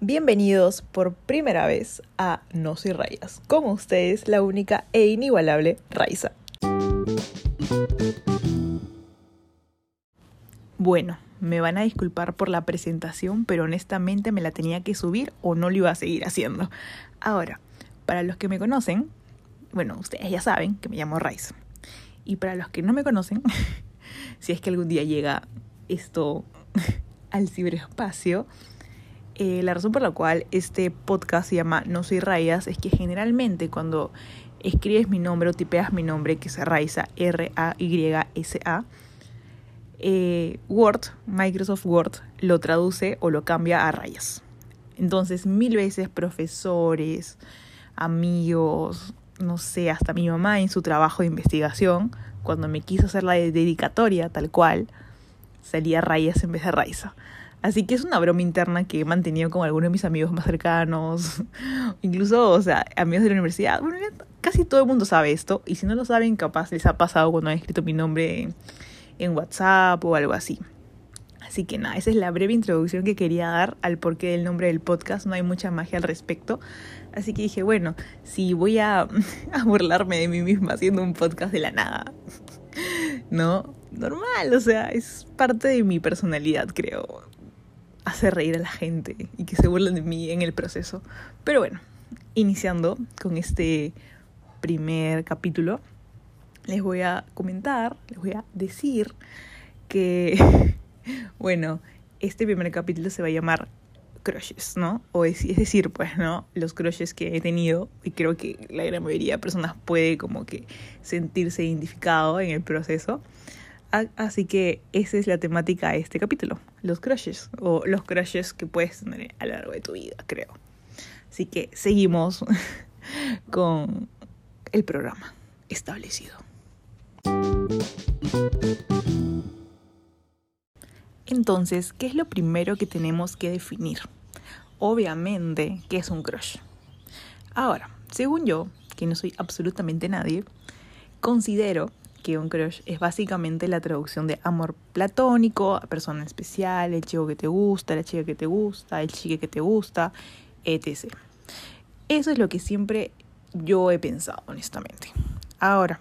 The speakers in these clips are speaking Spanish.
Bienvenidos por primera vez a No Soy Rayas. Con ustedes, la única e inigualable Raiza. Bueno, me van a disculpar por la presentación, pero honestamente me la tenía que subir o no lo iba a seguir haciendo. Ahora, para los que me conocen, bueno, ustedes ya saben que me llamo Raiza. Y para los que no me conocen, si es que algún día llega esto al ciberespacio, eh, la razón por la cual este podcast se llama No Soy Rayas es que generalmente cuando escribes mi nombre o tipeas mi nombre, que es Raiza, R-A-Y-S-A, eh, Word, Microsoft Word, lo traduce o lo cambia a rayas. Entonces, mil veces profesores, amigos, no sé, hasta mi mamá en su trabajo de investigación, cuando me quiso hacer la dedicatoria tal cual, salía rayas en vez de raiza. Así que es una broma interna que he mantenido con algunos de mis amigos más cercanos, incluso, o sea, amigos de la universidad. Bueno, casi todo el mundo sabe esto, y si no lo saben, capaz les ha pasado cuando han escrito mi nombre en, WhatsApp o algo así. Así que nada, esa es la breve introducción que quería dar al porqué del nombre del podcast. No hay mucha magia al respecto. Así que dije, bueno, si voy a, a burlarme de mí misma haciendo un podcast de la nada, ¿no? Normal, o sea, es parte de mi personalidad, creo hacer reír a la gente y que se burlen de mí en el proceso. Pero bueno, iniciando con este primer capítulo, les voy a comentar, les voy a decir que, bueno, este primer capítulo se va a llamar crushes, ¿no? O es, es, decir, pues, ¿no? Los crushes que he tenido y creo que la gran mayoría de personas puede como que sentirse identificado en el proceso. Así que esa es la temática de este capítulo, los crushes o los crushes que puedes tener a lo largo de tu vida, creo. Así que seguimos con el programa establecido. Entonces, ¿qué es lo primero que tenemos que definir? Obviamente, ¿qué es un crush? Ahora, según yo, que no soy absolutamente nadie, considero un crush es básicamente la traducción de amor platónico, a persona especial, el chico que te gusta, la chica que te gusta, el chique que te gusta, etc. Eso es lo que siempre yo he pensado, honestamente. Ahora,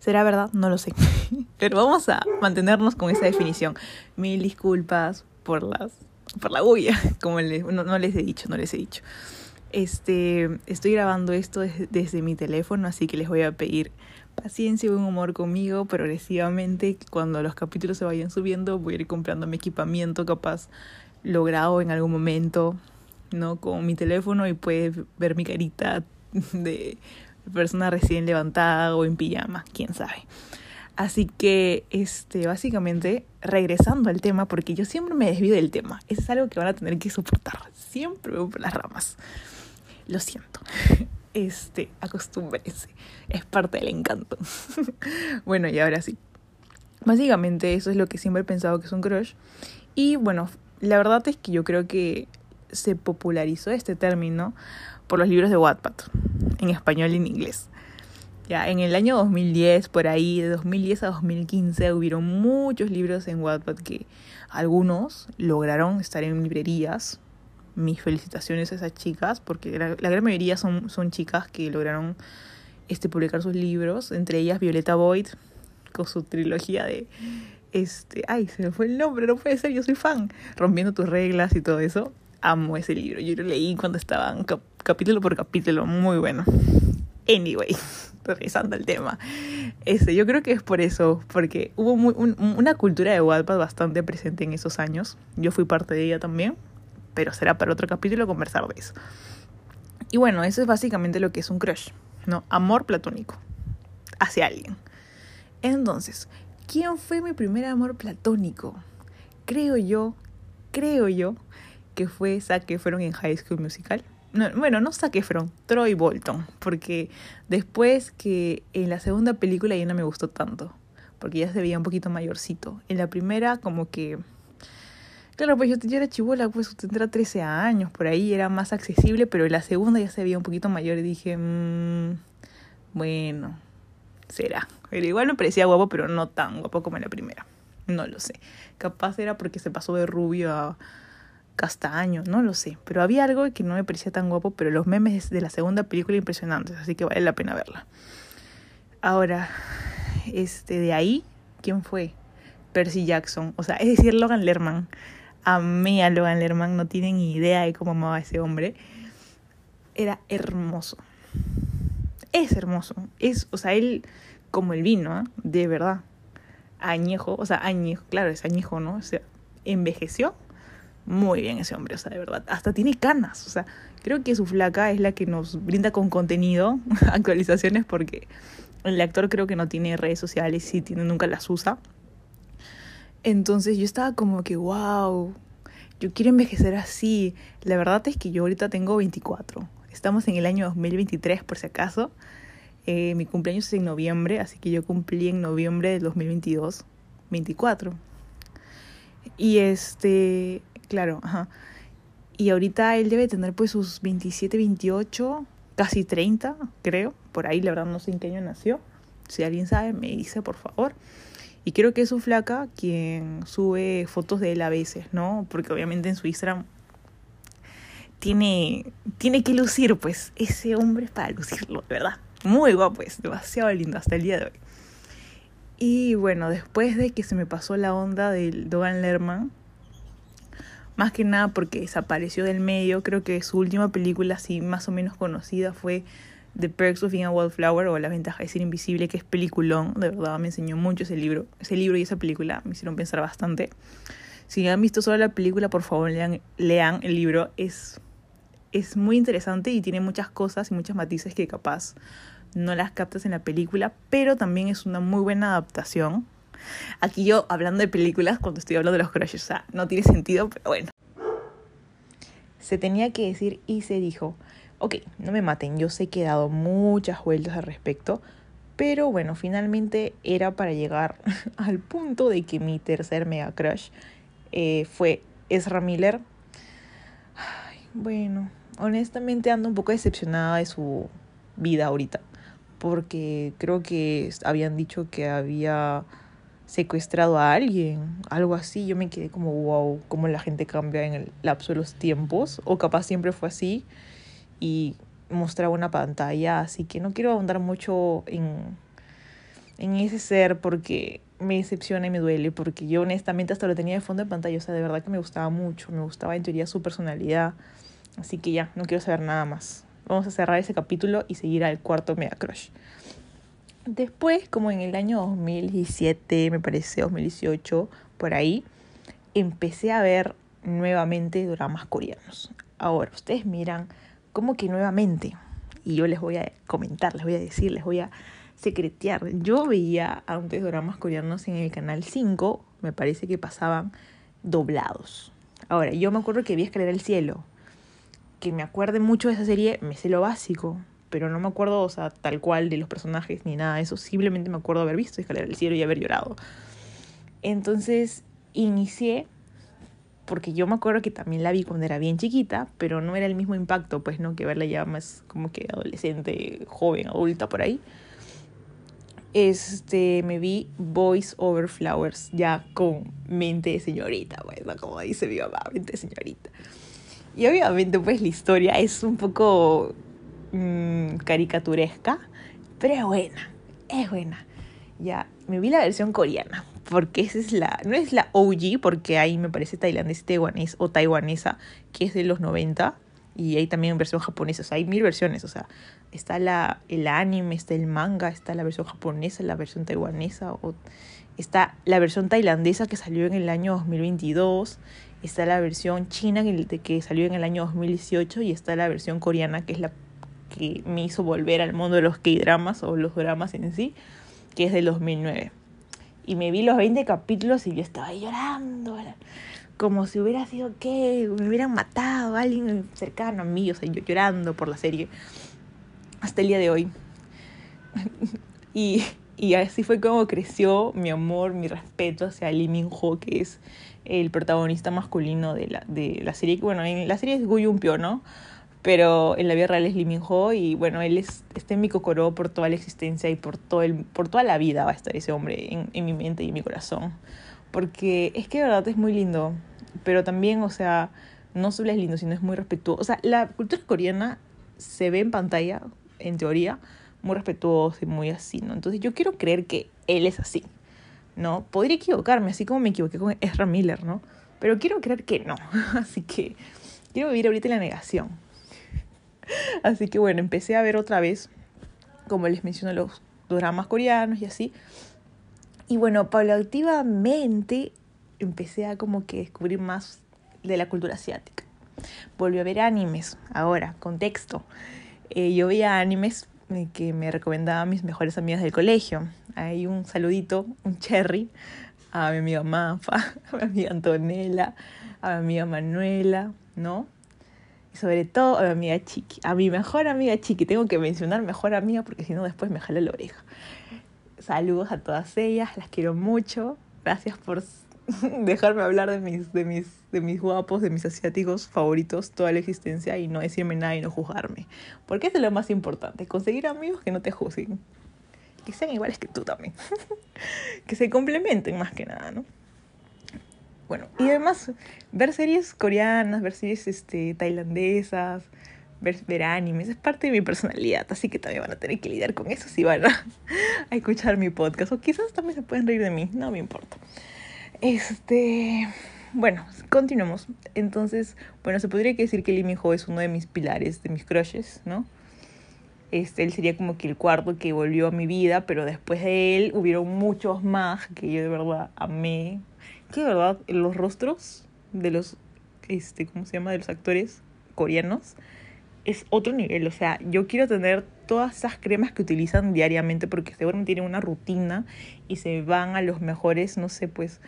¿será verdad? No lo sé. Pero vamos a mantenernos con esa definición. Mil disculpas por las por la bulla, como no, les he dicho, no les he dicho. Este, estoy grabando esto desde mi teléfono, así que les voy a pedir paciencia y buen humor conmigo progresivamente. Cuando los capítulos se vayan subiendo, voy a ir comprando mi equipamiento capaz logrado en algún momento, ¿no? Con mi teléfono y puedes ver mi carita de persona recién levantada o en pijama, quién sabe. Así que, este, básicamente, regresando al tema, porque yo siempre me desvío del tema. Eso es algo que van a tener que soportar. Siempre voy por las ramas. Lo siento este, acostúmbrense, es parte del encanto. bueno, y ahora sí. Básicamente eso es lo que siempre he pensado que es un crush. Y bueno, la verdad es que yo creo que se popularizó este término por los libros de Wattpad, en español y en inglés. Ya, en el año 2010, por ahí, de 2010 a 2015, hubieron muchos libros en Wattpad que algunos lograron estar en librerías, mis felicitaciones a esas chicas, porque la, gran mayoría son, son chicas que lograron este, publicar sus libros, entre ellas Violeta Boyd, con su trilogía de este, ay, se me fue el nombre, no puede ser, yo soy fan, rompiendo tus reglas y todo eso. Amo ese libro, yo lo leí cuando estaban capítulo por capítulo, muy bueno. Anyway, regresando al tema. Este, yo creo que es por eso, porque hubo una cultura de Wattpad bastante presente en esos años. Yo fui parte de ella también pero será para otro capítulo conversar de eso. Y bueno, eso es básicamente lo que es un crush, ¿no? Amor platónico hacia alguien. Entonces, ¿quién fue mi primer amor platónico? Creo yo, creo yo, que fue Zac Efron en High School Musical. bueno, no Zac Efron, Troy Bolton, porque después que en la segunda película ya no me gustó tanto, porque ya se veía un poquito mayorcito. En la primera como que Claro, pues yo, era chivola, pues tendrá 13 años, por ahí era más accesible, pero la segunda ya se veía un poquito mayor y dije, mmm, bueno, será. Pero igual me parecía guapo, pero no tan guapo como en la primera, No lo sé. Capaz era porque se pasó de rubio a castaño, no lo sé. Pero había algo que no me parecía tan guapo, pero los memes de la segunda película impresionantes, así que vale la pena verla. Ahora, este, de ahí, ¿quién fue? Percy Jackson, o sea, es decir, Logan Lerman. Amé a Logan Lerman, no tienen ni idea de cómo amaba a ese hombre. Era hermoso. Es hermoso. Es, o sea, él como el vino, ¿eh? de verdad. Añejo, o sea, añejo, claro, es añejo, ¿no? O sea, envejeció muy bien ese hombre, o sea, de verdad. Hasta tiene canas, o sea, creo que su flaca es la que nos brinda con contenido, actualizaciones, porque el actor creo que no tiene redes sociales, sí tiene, nunca las usa. Entonces yo estaba como que, wow, yo quiero envejecer así. La verdad es que yo ahorita tengo 24. Estamos en el año 2023 por si acaso. Eh, mi cumpleaños es en noviembre, así que yo cumplí en noviembre del 2022, 24. Y este, claro, ajá. Y ahorita él debe tener pues sus 27, 28, casi 30, creo. Por ahí, la verdad, no sé en qué año nació. Si alguien sabe, me dice, por favor. Y creo que es su flaca quien sube fotos de él a veces, ¿no? Porque obviamente en su Instagram tiene, tiene que lucir, pues ese hombre es para lucirlo, de verdad. Muy guapo, es demasiado lindo hasta el día de hoy. Y bueno, después de que se me pasó la onda del Dogan Lerman, más que nada porque desapareció del medio. Creo que su última película así más o menos conocida fue The Perks of Being a Wallflower o La ventaja de ser invisible, que es peliculón. De verdad me enseñó mucho ese libro. Ese libro y esa película me hicieron pensar bastante. Si han visto solo la película, por favor lean, el libro. Es, es muy interesante y tiene muchas cosas y muchos matices que capaz no las captas en la película, pero también es una muy buena adaptación Aquí yo hablando de películas cuando estoy hablando de los crushes, o no tiene sentido, pero bueno. Se tenía que decir y se dijo, ok, no me maten, yo sé que he dado muchas vueltas al respecto, pero bueno, finalmente era para llegar al punto de que mi tercer mega crush eh, fue Ezra Miller. bueno, honestamente ando un poco decepcionada de su vida ahorita, porque creo que habían dicho que había secuestrado a alguien, algo así. Yo me quedé como, wow, cómo la gente cambia en el lapso de los tiempos, o capaz siempre fue así y mostraba una pantalla, así que no quiero ahondar mucho en, en ese ser porque me decepciona y me duele, porque yo honestamente hasta lo tenía de fondo de pantalla, o sea, de verdad que me gustaba mucho, me gustaba en teoría su personalidad, así que ya, no quiero saber nada más. Vamos a cerrar ese capítulo y seguir al cuarto Mega Crush. Después, como en el año 2017, me parece, 2018, por ahí, empecé a ver nuevamente dramas coreanos. Ahora, ustedes miran, ¿cómo que nuevamente? Y yo les voy a comentar, les voy a decir, les voy a secretear. Yo veía antes dramas coreanos en el canal 5, me parece que pasaban doblados. Ahora, yo me acuerdo que vi Escalera al Cielo. Que me acuerde mucho de esa serie, me sé lo básico pero no me acuerdo, o sea, tal cual de los personajes ni nada de eso. Simplemente me acuerdo haber visto Escalera del Cielo y haber llorado. Entonces inicié, porque yo me acuerdo que también la vi cuando era bien chiquita, pero no era el mismo impacto, pues no, que verla ya más como que adolescente, joven, adulta por ahí. Este, me vi Voice Over Flowers, ya con mente de señorita, pues, Como dice mi mamá, mente de señorita. Y obviamente, pues la historia es un poco mmm, caricaturesca, pero es buena, es buena. Ya, me vi la versión coreana, porque esa es la, no es la OG, porque ahí me parece tailandés, taiwanés o taiwanesa, que es de los 90, y hay también versión japonesa, o sea, hay mil versiones, o sea, está la, el anime, está el manga, está la versión japonesa, la versión taiwanesa, o está la versión tailandesa que salió en el año 2022, está la versión china que, que salió en el año 2018 y está la versión coreana que es la que me hizo volver al mundo de los K-dramas o los dramas en sí, que es del 2009. Y me vi los 20 capítulos y yo estaba llorando, como si hubiera sido que me hubieran matado a alguien cercano a mí, o sea, yo llorando por la serie hasta el día de hoy. y, y así fue como creció mi amor, mi respeto hacia Lee Min Ho, que es el protagonista masculino de la, de la serie. Bueno, en la serie es Gu Pyo, ¿no? Pero en la vida real es Lee Min Ho y bueno, él es, está en mi cocoró por toda la existencia y por, todo el, por toda la vida va a estar ese hombre en, en mi mente y en mi corazón. Porque es que de verdad es muy lindo, pero también, o sea, no solo es lindo, sino es muy respetuoso. O sea, la cultura coreana se ve en pantalla, en teoría, muy respetuoso y muy así, ¿no? Entonces yo quiero creer que él es así, ¿no? Podría equivocarme, así como me equivoqué con Ezra Miller, ¿no? Pero quiero creer que no. Así que quiero vivir ahorita en la negación. Así que bueno, empecé a ver otra vez, como les menciono, los dramas coreanos y así. Y bueno, paulativamente empecé a como que descubrir más de la cultura asiática. Volví a ver animes, ahora, contexto. Eh, yo veía animes eh, que me recomendaban mis mejores amigas del colegio. Hay un saludito, un cherry, a mi amiga Mafa, a mi amiga Antonella, a mi amiga Manuela, ¿no? Sobre todo a mi amiga Chiqui, a mi mejor amiga Chiqui. Tengo que mencionar mejor amiga porque si no después me jala la oreja. Saludos a todas ellas, las quiero mucho. Gracias por dejarme hablar de mis, de mis, de mis guapos, de mis asiáticos favoritos toda la existencia y no decirme nada y no juzgarme. Porque eso es lo más importante, conseguir amigos que no te juzguen. Que sean iguales que tú también. que se complementen más que nada, ¿no? Bueno, y además ver series coreanas, ver series este, tailandesas, ver, animes, es parte de mi personalidad, así que también van a tener que lidiar con eso si van a, a escuchar mi podcast. O quizás también se pueden reír de mí, no me importa. Este, bueno, continuemos. Entonces, bueno, se podría decir que Lee Min Ho es uno de mis pilares, de mis crushes, ¿no? Este, él sería como que el cuarto que volvió a mi vida, pero después de él hubieron muchos más que yo de verdad amé. Que verdad, los rostros de los, este, ¿cómo se llama? De los actores coreanos es otro nivel. O sea, yo quiero tener todas esas cremas que utilizan diariamente porque seguramente tienen una rutina y se van a los mejores, no sé, pues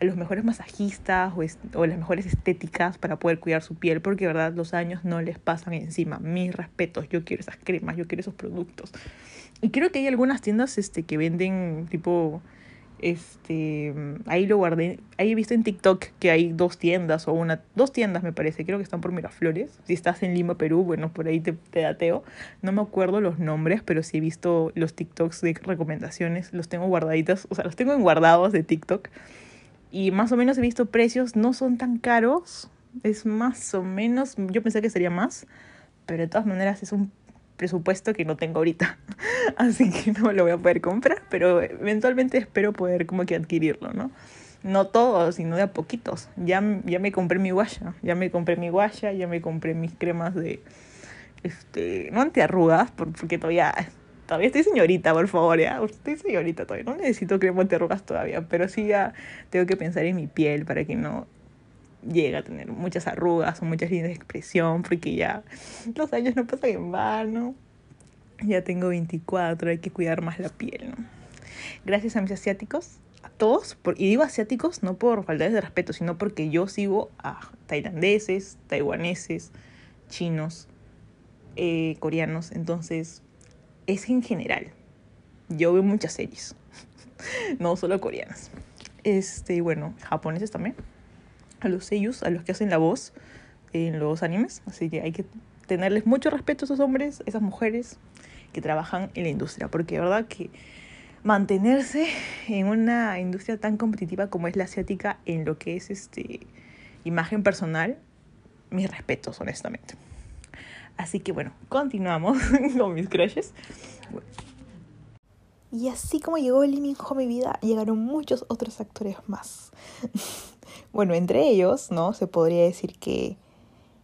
a los mejores masajistas o, o las mejores estéticas para poder cuidar su piel porque verdad los años no les pasan encima. Mis respetos, yo quiero esas cremas, yo quiero esos productos. Y creo que hay algunas tiendas este, que venden tipo este, ahí lo guardé. Ahí he visto en TikTok que hay dos tiendas o una, dos tiendas me parece, creo que están por Miraflores. Si estás en Lima, Perú, bueno, por ahí te, te dateo. No me acuerdo los nombres, pero sí he visto los TikToks de recomendaciones, los tengo guardaditos, o sea, los tengo en guardados de TikTok. Y más o menos he visto precios, no son tan caros, es más o menos, yo pensé que sería más, pero de todas maneras es un presupuesto que no tengo ahorita. Así que no lo voy a poder comprar, pero eventualmente espero poder como que adquirirlo, ¿no? No todo, sino de a poquitos. Ya, ya me compré mi guaya, ya me compré mi guaya, ya me compré mis cremas de, este, no antiarrugas, porque todavía, todavía estoy señorita, por favor, ya, estoy señorita todavía, no necesito crema antiarrugas todavía, pero sí ya tengo que pensar en mi piel para que no llega a tener muchas arrugas o muchas líneas de expresión, porque ya los años no pasan en vano. Ya tengo 24, hay que cuidar más la piel, ¿no? Gracias a mis asiáticos, a todos, por, y digo asiáticos no por falta de respeto, sino porque yo sigo a tailandeses, taiwaneses, chinos, eh, coreanos, entonces es en general. Yo veo muchas series, no solo coreanas. Este, bueno, japoneses también a los sellos, a los que hacen la voz en los animes. Así que hay que tenerles mucho respeto a esos hombres, esas mujeres que trabajan en la industria. Porque de verdad que mantenerse en una industria tan competitiva como es la asiática en lo que es este imagen personal, mis respetos, honestamente. Así que bueno, continuamos con mis crushes. Y así como llegó Lee Min Ho a mi vida, llegaron muchos otros actores más. bueno, entre ellos, ¿no? Se podría decir que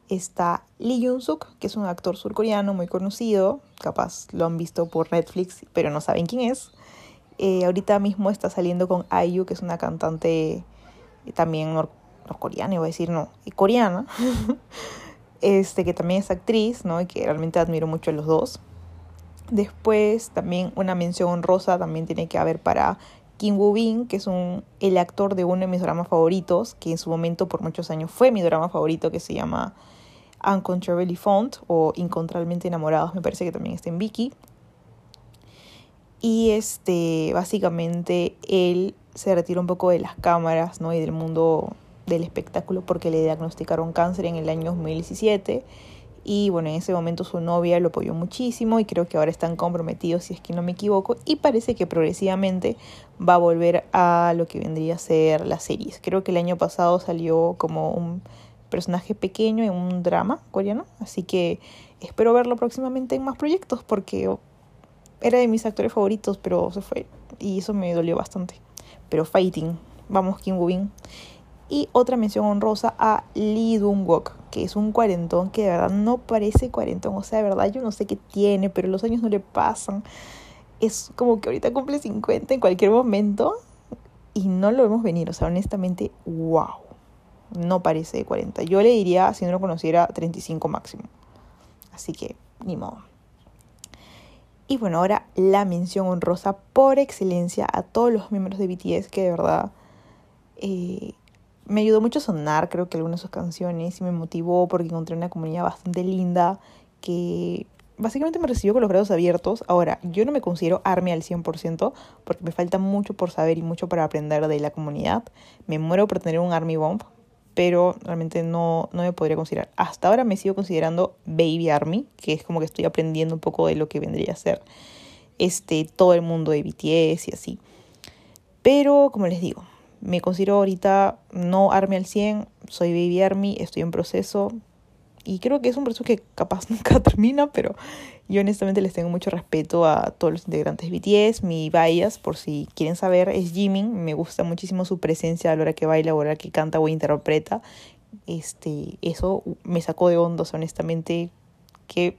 está Lee Jun-suk, que es un actor surcoreano muy conocido, capaz lo han visto por Netflix, pero no saben quién es. Eh, ahorita mismo está saliendo con IU, que es una cantante también norcoreana, iba a decir, no, coreana, este, que también es actriz, ¿no? Y que realmente admiro mucho a los dos. Después también una mención honrosa también tiene que haber para Kim Woo Bin, que es un, el actor de uno de mis dramas favoritos, que en su momento por muchos años fue mi drama favorito, que se llama Uncontrollably Fond o Incontrolablemente Enamorados, me parece que también está en Vicky. Y este, básicamente él se retiró un poco de las cámaras ¿no? y del mundo del espectáculo porque le diagnosticaron cáncer en el año 2017 Y bueno, en ese momento su novia lo apoyó muchísimo y creo que ahora están comprometidos, si es que no me equivoco. Y parece que progresivamente va a volver a lo que vendría a ser las series. Creo que el año pasado salió como un personaje pequeño en un drama coreano. Así que espero verlo próximamente en más proyectos porque era de mis actores favoritos, pero se fue. Y eso me dolió bastante. Pero fighting. Vamos, Kim Woo Y otra mención honrosa a Lee Dong-wook, que es un cuarentón que de verdad no parece cuarentón. O sea, de verdad yo no sé qué tiene, pero los años no le pasan. Es como que ahorita cumple 50 en cualquier momento y no lo vemos venir. O sea, honestamente, wow. No parece de 40. Yo le diría, si no lo conociera, 35 máximo. Así que, ni modo. Y bueno, ahora la mención honrosa por excelencia a todos los miembros de BTS que de verdad eh, me ayudó mucho a sonar, creo que algunas de sus canciones y me motivó porque encontré una comunidad bastante linda que básicamente me recibió con los brazos abiertos. Ahora, yo no me considero ARMY al 100% porque me falta mucho por saber y mucho para aprender de la comunidad. Me muero por tener un ARMY Bomb, pero realmente no, no me podría considerar. Hasta ahora me sigo considerando Baby Army, que es como que estoy aprendiendo un poco de lo que vendría a ser este, todo el mundo de BTS y así. Pero, como les digo, me considero ahorita no Army al 100, soy Baby Army, estoy en proceso. Y creo que es un proceso que capaz nunca termina, pero yo honestamente les tengo mucho respeto a todos los integrantes de BTS. Mi bias, por si quieren saber, es Jimin. Me gusta muchísimo su presencia a la hora que baila, a la hora que canta o interpreta. Este, eso me sacó de hondos, honestamente. Qué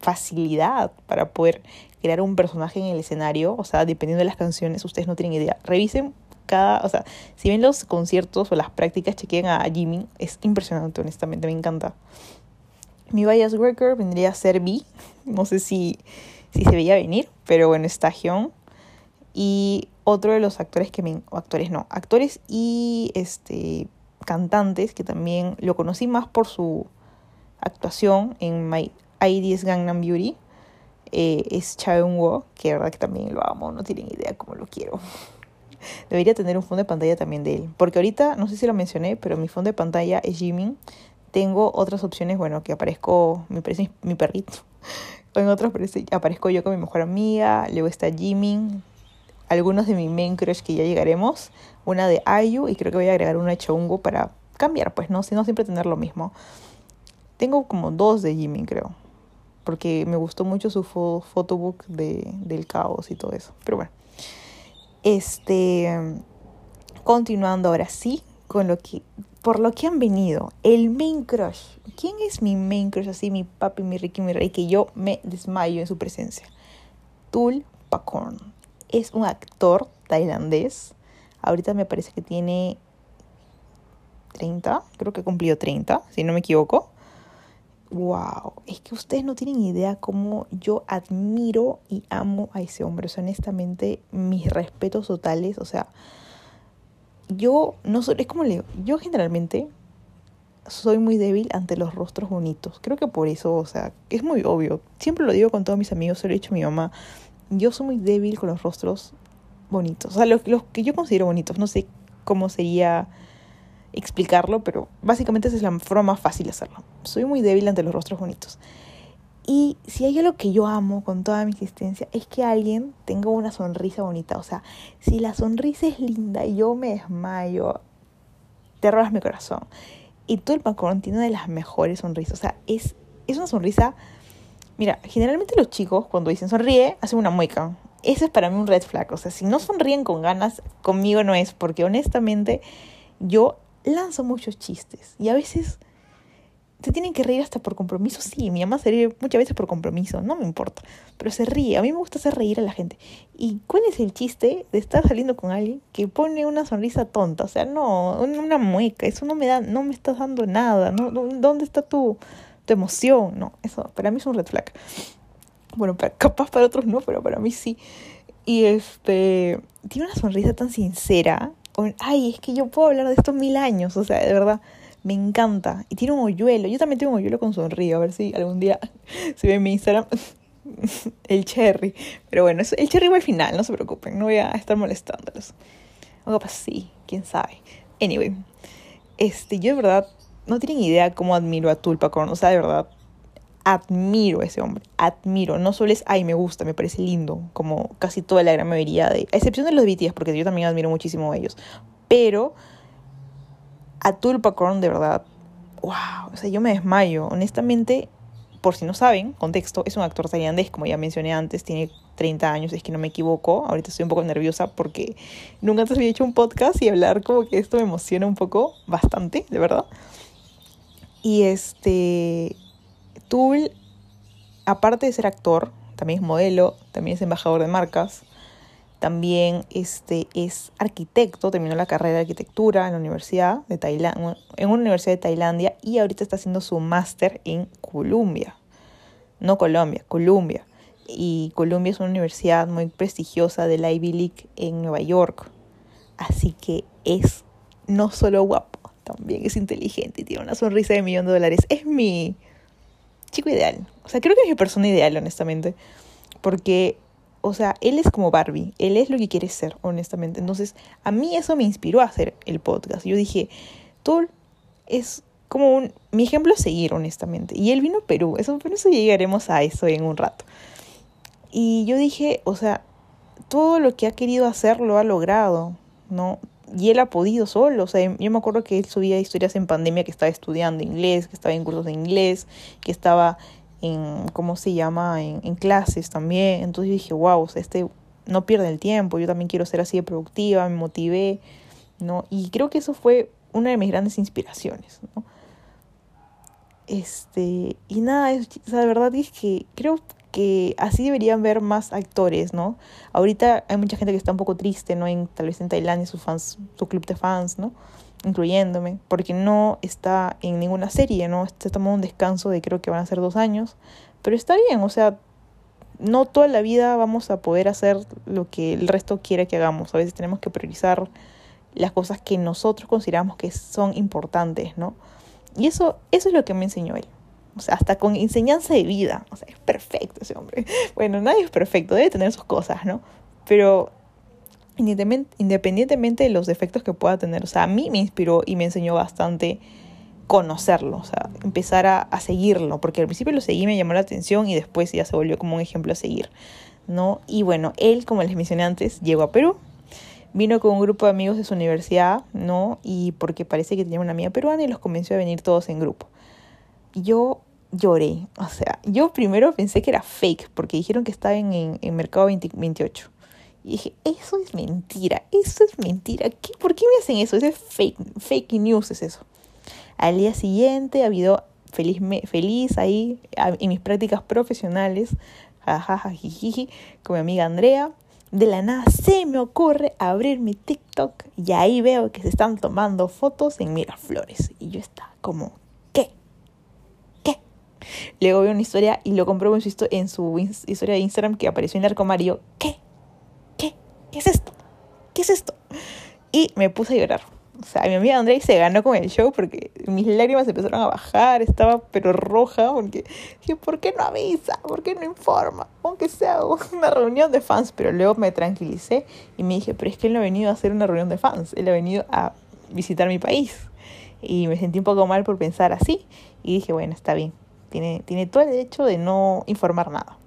facilidad para poder crear un personaje en el escenario. O sea, dependiendo de las canciones, ustedes no tienen idea. Revisen cada, o sea, si ven los conciertos o las prácticas, chequen a Jimmy, es impresionante, honestamente, me encanta. Mi bias worker vendría a ser B, no sé si, si se veía venir, pero bueno, está Hyun. Y otro de los actores que me, actores no, actores y este cantantes que también lo conocí más por su actuación en My ID's Gangnam Beauty. Eh, es Chaeun Wo, que verdad que también lo amo, no tienen idea cómo lo quiero. Debería tener un fondo de pantalla también de él. Porque ahorita, no sé si lo mencioné, pero mi fondo de pantalla es Jimin. Tengo otras opciones, bueno, que aparezco, parece mi perrito. En otros aparezco yo con mi mejor amiga, luego está Jimin, algunos de mi main crush que ya llegaremos, una de Ayu y creo que voy a agregar una de Chongo para cambiar, pues no, sino siempre tener lo mismo. Tengo como dos de Jimin, creo, porque me gustó mucho su photobook de, del caos y todo eso. Pero bueno, este, continuando ahora sí con lo que, por lo que han venido, el main crush. ¿Quién es mi main crush así, mi papi, mi Ricky, mi rey, que yo me desmayo en su presencia? Tul Pakorn. Es un actor tailandés. Ahorita me parece que tiene 30, creo que cumplió 30, si no me equivoco wow, es que ustedes no tienen idea cómo yo admiro y amo a ese hombre. O sea, honestamente, mis respetos totales. O sea, yo no soy, es como le digo, yo generalmente soy muy débil ante los rostros bonitos. Creo que por eso, o sea, es muy obvio. Siempre lo digo con todos mis amigos, se lo he dicho a mi mamá. Yo soy muy débil con los rostros bonitos. O sea, los, los que yo considero bonitos. No sé cómo sería explicarlo, pero básicamente esa es la forma más fácil de hacerlo. Soy muy débil ante los rostros bonitos. Y si hay algo que yo amo con toda mi existencia es que alguien tenga una sonrisa bonita. O sea, si la sonrisa es linda yo me desmayo, te robas mi corazón. Y tú el Macron tiene una de las mejores sonrisas. O sea, es, es una sonrisa... Mira, generalmente los chicos cuando dicen sonríe, hacen una mueca. Ese es para mí un red flag. O sea, si no sonríen con ganas, conmigo no es. Porque honestamente yo lanzo muchos chistes y a veces se tienen que reír hasta por compromiso. Sí, mi mamá se ríe muchas veces por compromiso, no me importa, pero se ríe. A mí me gusta hacer reír a la gente. ¿Y cuál es el chiste de estar saliendo con alguien que pone una sonrisa tonta? O sea, no, una mueca, eso no me da, no me estás dando nada. ¿no? ¿Dónde está tu, tu emoción? No, eso para mí es un red flag. Bueno, capaz para otros no, pero para mí sí. Y este, tiene una sonrisa tan sincera ay, es que yo puedo hablar de esto mil años, o sea, de verdad, me encanta. Y tiene un hoyuelo, yo también tengo un hoyuelo con sonrío, a ver si algún día se ve en mi Instagram el cherry. Pero bueno, el cherry va al final, no se preocupen, no voy a estar molestándolos. O capaz sí, quién sabe. Anyway, este, yo de verdad no tienen idea cómo admiro a Tulpacorn, o sea, de verdad, admiro a ese hombre, admiro. No solo es, ay, me gusta, me parece lindo, como casi toda la gran mayoría de, a excepción de los BTS, porque yo también admiro muchísimo a ellos. Pero Atul Pakron, de verdad, wow, o sea, yo me desmayo. Honestamente, por si no saben, contexto, es un actor tailandés, como ya mencioné antes, tiene 30 años, es que no me equivoco. Ahorita estoy un poco nerviosa porque nunca antes había hecho un podcast y hablar como que esto me emociona un poco, bastante, de verdad. Y este, Tul, aparte de ser actor, también es modelo, también es embajador de marcas, también este, es arquitecto, terminó la carrera de arquitectura en la universidad de Tailandia, en una universidad de Tailandia y ahorita está haciendo su máster en Columbia. No Colombia, Columbia. Y Columbia es una universidad muy prestigiosa de la Ivy League en Nueva York. Así que es no solo guapo, también es inteligente y tiene una sonrisa de millón de dólares. Es mi chico ideal. O sea, creo que es mi persona ideal, honestamente. Porque o sea, él es como Barbie, él es lo que quiere ser, honestamente. Entonces, a mí eso me inspiró a hacer el podcast. Yo dije, tú es como un, mi ejemplo a seguir, honestamente. Y él vino a Perú, eso, por eso llegaremos a eso en un rato. Y yo dije, o sea, todo lo que ha querido hacer lo ha logrado, ¿no? Y él ha podido solo, o sea, yo me acuerdo que él subía historias en pandemia que estaba estudiando inglés, que estaba en cursos de inglés, que estaba en, ¿cómo se llama?, en, clases también. Entonces dije, wow, o sea, este no pierde el tiempo, yo también quiero ser así de productiva, me motivé, ¿no? Y creo que eso fue una de mis grandes inspiraciones, ¿no? Este, y nada, es, o sea, la verdad es que creo que así deberían ver más actores, ¿no? Ahorita hay mucha gente que está un poco triste, ¿no? En, tal vez en Tailandia, sus fans, su club de fans, ¿no? incluyéndome, porque no está en ninguna serie, ¿no? Se tomó un descanso de creo que van a ser dos años, pero está bien, o sea, no toda la vida vamos a poder hacer lo que el resto quiere que hagamos, a veces tenemos que priorizar las cosas que nosotros consideramos que son importantes, ¿no? Y eso, eso es lo que me enseñó él. O sea, hasta con enseñanza de vida. O sea, es perfecto ese hombre. Bueno, nadie es perfecto, debe tener sus cosas, ¿no? Pero independientemente de los defectos que pueda tener. O sea, a mí me inspiró y me enseñó bastante conocerlo, o sea, empezar a, a, seguirlo, porque al principio lo seguí, me llamó la atención y después ya se volvió como un ejemplo a seguir, ¿no? Y bueno, él, como les mencioné antes, llegó a Perú, vino con un grupo de amigos de su universidad, ¿no? Y porque parece que tenía una amiga peruana y los convenció a venir todos en grupo. Yo lloré, o sea, yo primero pensé que era fake, porque dijeron que estaba en, en, en Mercado 20, 28. Y dije, eso es mentira, eso es mentira. ¿Qué, ¿Por qué me hacen eso? Eso es fake, fake news, es eso. Al día siguiente ha habido feliz, feliz ahí en mis prácticas profesionales, jajaja, con mi amiga Andrea. De la nada se me ocurre abrir mi TikTok y ahí veo que se están tomando fotos en Miraflores. Y yo estaba como. Luego veo una historia y lo compruebo en su, en su historia de Instagram que apareció en Arco Mario. ¿Qué? ¿qué es esto? ¿Qué es esto? Y me puse a llorar. O sea, mi amiga Andrea se ganó con el show porque mis lágrimas empezaron a bajar, estaba pero roja, porque dije, ¿por qué no avisa? ¿Por qué no informa? Aunque sea una reunión de fans, pero luego me tranquilicé y me dije, pero es que él no ha venido a hacer una reunión de fans, él ha venido a visitar mi país. Y me sentí un poco mal por pensar así y dije, bueno, está bien, tiene, tiene todo el derecho de no informar nada.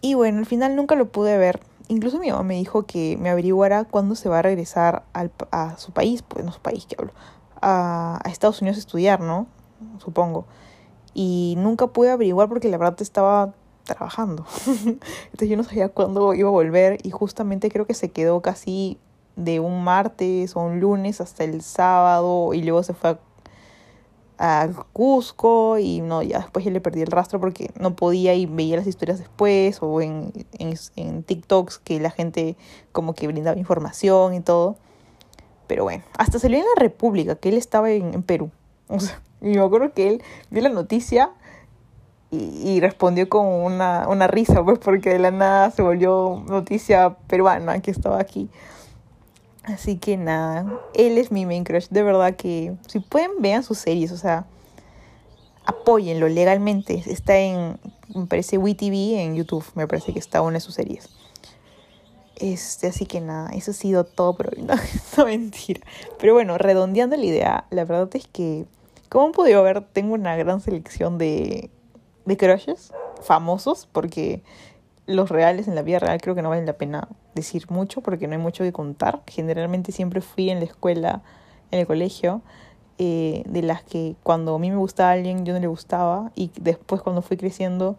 Y bueno, al final nunca lo pude ver incluso mi mamá me dijo que me averiguara cuándo se va a regresar al, a su país, pues no su país que hablo, a, a, Estados Unidos a estudiar, ¿no? Supongo. Y nunca pude averiguar porque la verdad estaba trabajando. Entonces yo no sabía cuándo iba a volver y justamente creo que se quedó casi de un martes o un lunes hasta el sábado y luego se fue a a Cusco y no, ya después ya le perdí el rastro porque no podía y veía las historias después o en, en, TikToks que la gente como que brindaba información y todo. Pero bueno, hasta salió en la República que él estaba en, en Perú. O sea, y me acuerdo que él vio la noticia y, y, respondió con una, una risa, pues porque de la nada se volvió noticia peruana que estaba aquí. Así que nada, él es mi main crush. De verdad que si pueden, vean sus series, o sea, apóyenlo legalmente. Está en, me parece, WeTV en YouTube, me parece que está una de sus series. Este, así que nada, eso ha sido todo, pero no, no mentira. Pero bueno, redondeando la idea, la verdad es que como han podido ver, tengo una gran selección de, de crushes famosos, porque los reales en la vida real creo que no valen la pena decir mucho, porque no hay mucho que contar. Generalmente siempre fui en la escuela, en el colegio, eh, de las que cuando a mí me gustaba alguien yo no le gustaba, y después cuando fui creciendo,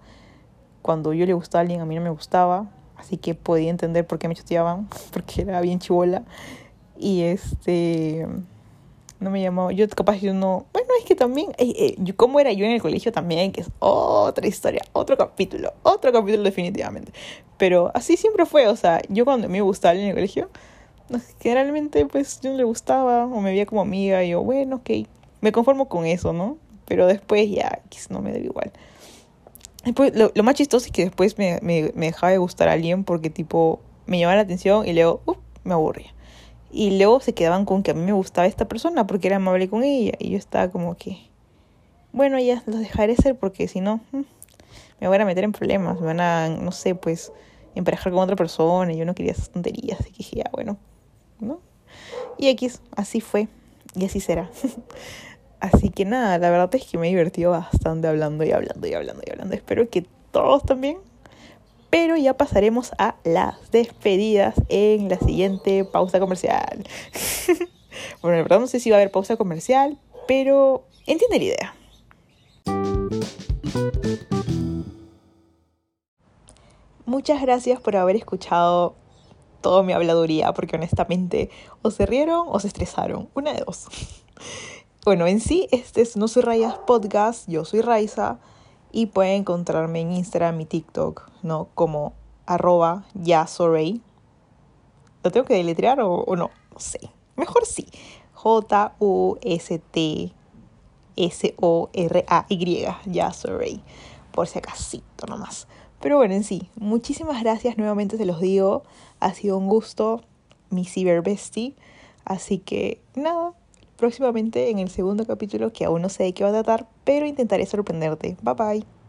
cuando yo le gustaba a alguien a mí no me gustaba, así que podía entender por qué me choteaban, porque era bien chivola. Y este no me llamó, yo capaz yo no, bueno, es que también, eh, eh, cómo era yo en el colegio también, que es otra historia, otro capítulo, otro capítulo definitivamente, pero así siempre fue, o sea, yo cuando me gustaba en el colegio, generalmente pues yo no le gustaba o me veía como amiga y yo, bueno, ok, me conformo con eso, ¿no? Pero después ya, no me da igual. Después, lo, más chistoso es que después me, me, me, dejaba de gustar a alguien porque tipo me llamaba la atención y luego uh, me aburría. Y luego se quedaban con que a mí me gustaba esta persona porque era amable con ella. Y yo estaba como que, bueno, ya los dejaré ser porque si no, mm, me van a meter en problemas. Me van a, no sé, pues, emparejar con otra persona. Y yo no quería esas tonterías. Así que dije, ya, bueno, ¿no? Y X, así fue. Y así será. así que nada, la verdad es que me he divertido bastante hablando y hablando y hablando y hablando. Espero que todos también pero ya pasaremos a las despedidas en la siguiente pausa comercial. bueno, la verdad no sé si va a haber pausa comercial, pero entiende la idea. Muchas gracias por haber escuchado toda mi habladuría, porque honestamente o se rieron o se estresaron, una de dos. Bueno, en sí, este es No Soy Rayas Podcast, yo soy Raiza y pueden encontrarme en Instagram y TikTok, ¿no? Como arroba yasorey. ¿Lo tengo que deletrear o, no? No sé. Mejor sí. J-U-S-T-S-O-R-A-Y. Yasorey. Por si acasito nomás. Pero bueno, en sí, muchísimas gracias nuevamente, se los digo. Ha sido un gusto, mi cyber bestie. Así que nada, próximamente en el segundo capítulo que aún no sé de qué va a tratar, pero intentaré sorprenderte. Bye bye.